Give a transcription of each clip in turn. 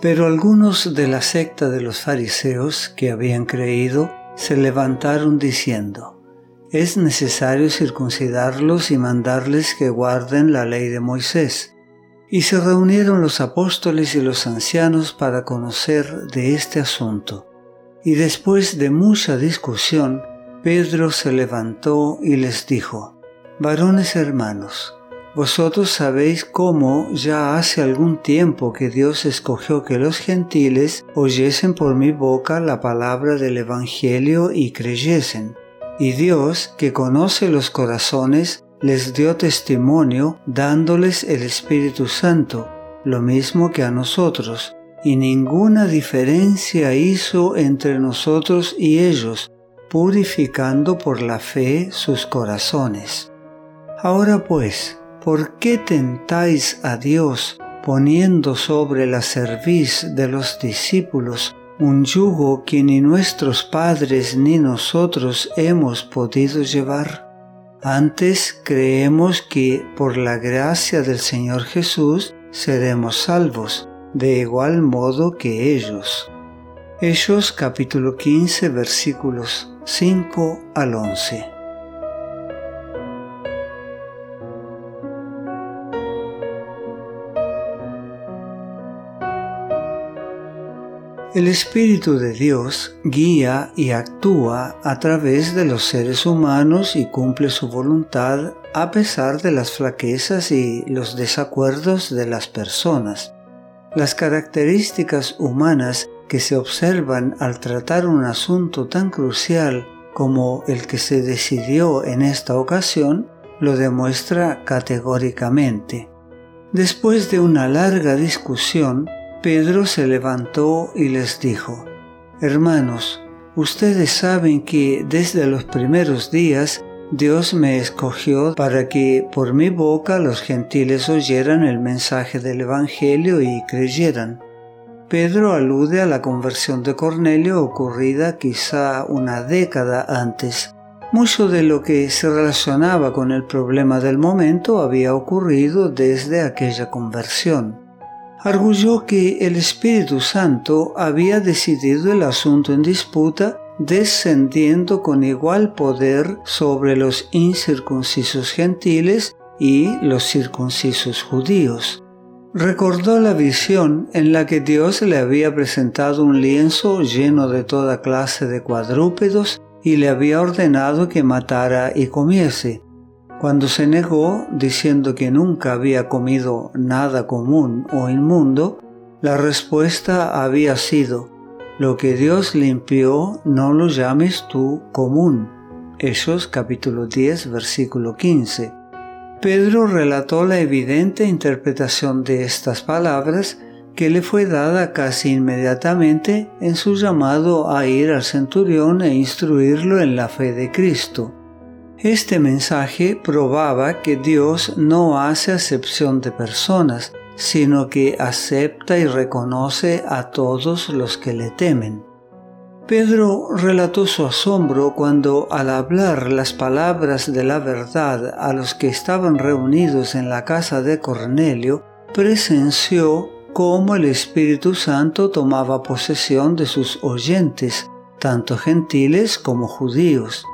Pero algunos de la secta de los fariseos que habían creído se levantaron diciendo, es necesario circuncidarlos y mandarles que guarden la ley de Moisés. Y se reunieron los apóstoles y los ancianos para conocer de este asunto. Y después de mucha discusión, Pedro se levantó y les dijo, Varones hermanos, vosotros sabéis cómo ya hace algún tiempo que Dios escogió que los gentiles oyesen por mi boca la palabra del Evangelio y creyesen. Y Dios, que conoce los corazones, les dio testimonio dándoles el Espíritu Santo, lo mismo que a nosotros, y ninguna diferencia hizo entre nosotros y ellos, purificando por la fe sus corazones. Ahora pues, ¿por qué tentáis a Dios poniendo sobre la cerviz de los discípulos un yugo que ni nuestros padres ni nosotros hemos podido llevar? Antes creemos que por la gracia del Señor Jesús seremos salvos, de igual modo que ellos. Ellos capítulo 15 versículos 5 al 11. El Espíritu de Dios guía y actúa a través de los seres humanos y cumple su voluntad a pesar de las flaquezas y los desacuerdos de las personas. Las características humanas que se observan al tratar un asunto tan crucial como el que se decidió en esta ocasión lo demuestra categóricamente. Después de una larga discusión, Pedro se levantó y les dijo, Hermanos, ustedes saben que desde los primeros días Dios me escogió para que por mi boca los gentiles oyeran el mensaje del Evangelio y creyeran. Pedro alude a la conversión de Cornelio ocurrida quizá una década antes. Mucho de lo que se relacionaba con el problema del momento había ocurrido desde aquella conversión arguyó que el Espíritu Santo había decidido el asunto en disputa descendiendo con igual poder sobre los incircuncisos gentiles y los circuncisos judíos. Recordó la visión en la que Dios le había presentado un lienzo lleno de toda clase de cuadrúpedos y le había ordenado que matara y comiese. Cuando se negó, diciendo que nunca había comido nada común o inmundo, la respuesta había sido, lo que Dios limpió no lo llames tú común. Hechos capítulo 10 versículo 15. Pedro relató la evidente interpretación de estas palabras que le fue dada casi inmediatamente en su llamado a ir al centurión e instruirlo en la fe de Cristo. Este mensaje probaba que Dios no hace acepción de personas, sino que acepta y reconoce a todos los que le temen. Pedro relató su asombro cuando al hablar las palabras de la verdad a los que estaban reunidos en la casa de Cornelio, presenció cómo el Espíritu Santo tomaba posesión de sus oyentes, tanto gentiles como judíos.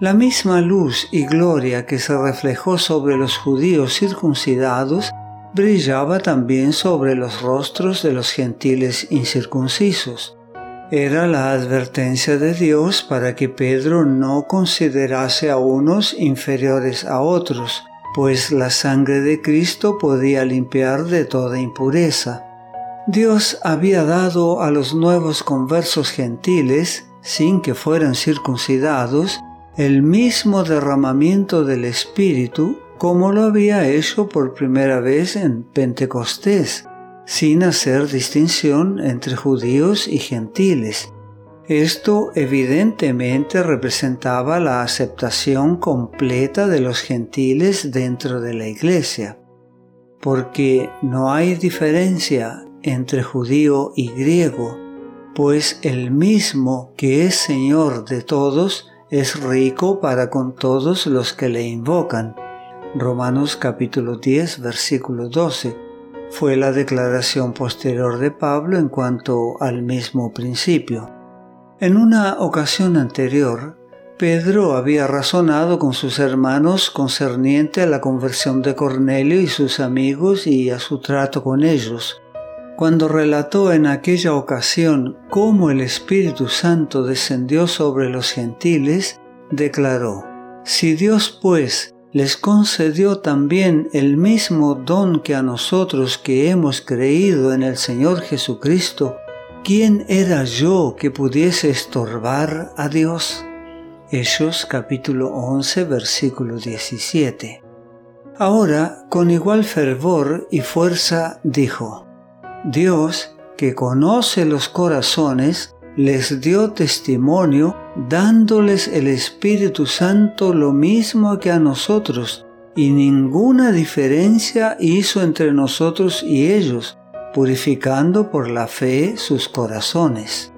La misma luz y gloria que se reflejó sobre los judíos circuncidados brillaba también sobre los rostros de los gentiles incircuncisos. Era la advertencia de Dios para que Pedro no considerase a unos inferiores a otros, pues la sangre de Cristo podía limpiar de toda impureza. Dios había dado a los nuevos conversos gentiles, sin que fueran circuncidados, el mismo derramamiento del Espíritu como lo había hecho por primera vez en Pentecostés, sin hacer distinción entre judíos y gentiles. Esto evidentemente representaba la aceptación completa de los gentiles dentro de la iglesia, porque no hay diferencia entre judío y griego, pues el mismo que es Señor de todos es rico para con todos los que le invocan. Romanos capítulo 10 versículo 12. fue la declaración posterior de Pablo en cuanto al mismo principio. En una ocasión anterior, Pedro había razonado con sus hermanos concerniente a la conversión de Cornelio y sus amigos y a su trato con ellos. Cuando relató en aquella ocasión cómo el Espíritu Santo descendió sobre los gentiles, declaró, Si Dios pues les concedió también el mismo don que a nosotros que hemos creído en el Señor Jesucristo, ¿quién era yo que pudiese estorbar a Dios? Hechos capítulo 11 versículo 17. Ahora, con igual fervor y fuerza, dijo, Dios, que conoce los corazones, les dio testimonio dándoles el Espíritu Santo lo mismo que a nosotros, y ninguna diferencia hizo entre nosotros y ellos, purificando por la fe sus corazones.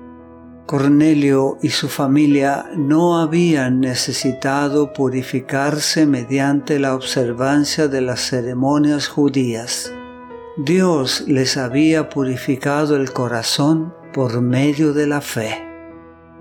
Cornelio y su familia no habían necesitado purificarse mediante la observancia de las ceremonias judías. Dios les había purificado el corazón por medio de la fe.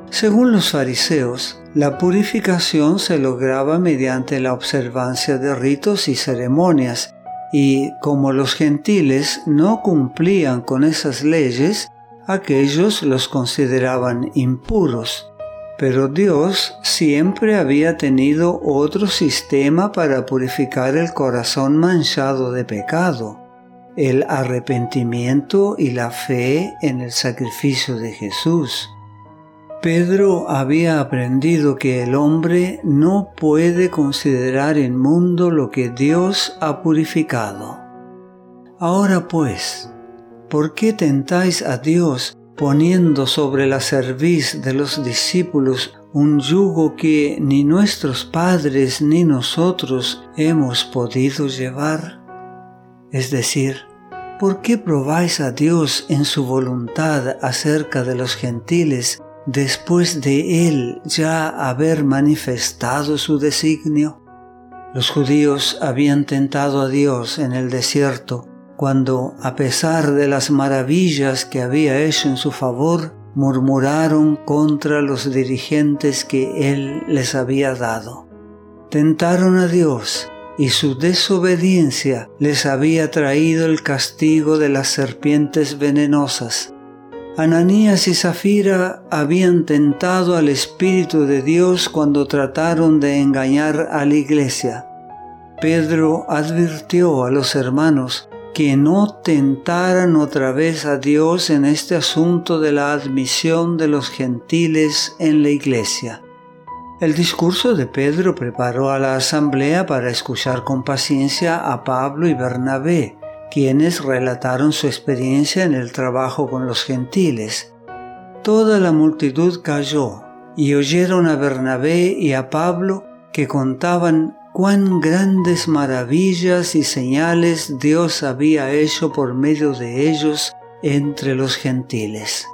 Según los fariseos, la purificación se lograba mediante la observancia de ritos y ceremonias, y como los gentiles no cumplían con esas leyes, aquellos los consideraban impuros. Pero Dios siempre había tenido otro sistema para purificar el corazón manchado de pecado, el arrepentimiento y la fe en el sacrificio de Jesús. Pedro había aprendido que el hombre no puede considerar inmundo lo que Dios ha purificado. Ahora pues, ¿por qué tentáis a Dios poniendo sobre la cerviz de los discípulos un yugo que ni nuestros padres ni nosotros hemos podido llevar? Es decir, ¿por qué probáis a Dios en su voluntad acerca de los gentiles después de Él ya haber manifestado su designio? Los judíos habían tentado a Dios en el desierto cuando, a pesar de las maravillas que había hecho en su favor, murmuraron contra los dirigentes que él les había dado. Tentaron a Dios y su desobediencia les había traído el castigo de las serpientes venenosas. Ananías y Zafira habían tentado al Espíritu de Dios cuando trataron de engañar a la iglesia. Pedro advirtió a los hermanos que no tentaran otra vez a Dios en este asunto de la admisión de los gentiles en la iglesia. El discurso de Pedro preparó a la asamblea para escuchar con paciencia a Pablo y Bernabé, quienes relataron su experiencia en el trabajo con los gentiles. Toda la multitud cayó y oyeron a Bernabé y a Pablo que contaban cuán grandes maravillas y señales Dios había hecho por medio de ellos entre los gentiles.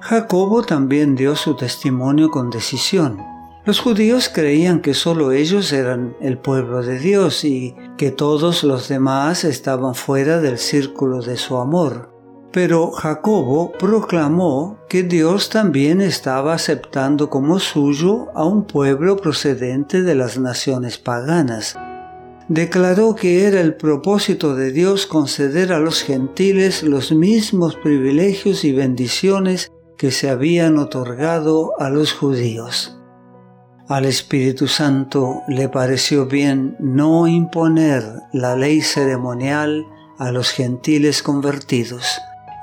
Jacobo también dio su testimonio con decisión. Los judíos creían que solo ellos eran el pueblo de Dios y que todos los demás estaban fuera del círculo de su amor. Pero Jacobo proclamó que Dios también estaba aceptando como suyo a un pueblo procedente de las naciones paganas. Declaró que era el propósito de Dios conceder a los gentiles los mismos privilegios y bendiciones que se habían otorgado a los judíos. Al Espíritu Santo le pareció bien no imponer la ley ceremonial a los gentiles convertidos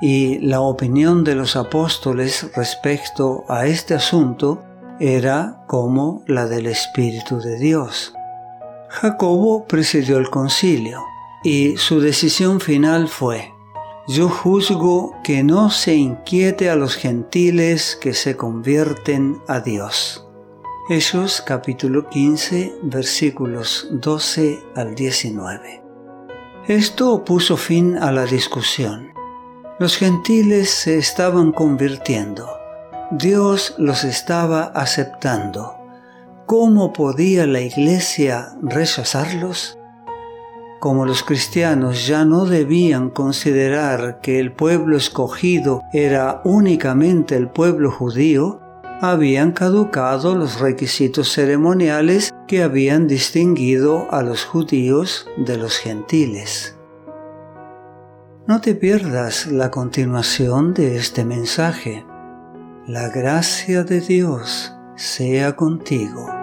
y la opinión de los apóstoles respecto a este asunto era como la del Espíritu de Dios. Jacobo presidió el concilio y su decisión final fue, yo juzgo que no se inquiete a los gentiles que se convierten a Dios. Hechos capítulo 15 versículos 12 al 19. Esto puso fin a la discusión los gentiles se estaban convirtiendo. Dios los estaba aceptando. ¿Cómo podía la iglesia rechazarlos? como los cristianos ya no debían considerar que el pueblo escogido era únicamente el pueblo judío, habían caducado los requisitos ceremoniales que habían distinguido a los judíos de los gentiles. No te pierdas la continuación de este mensaje. La gracia de Dios sea contigo.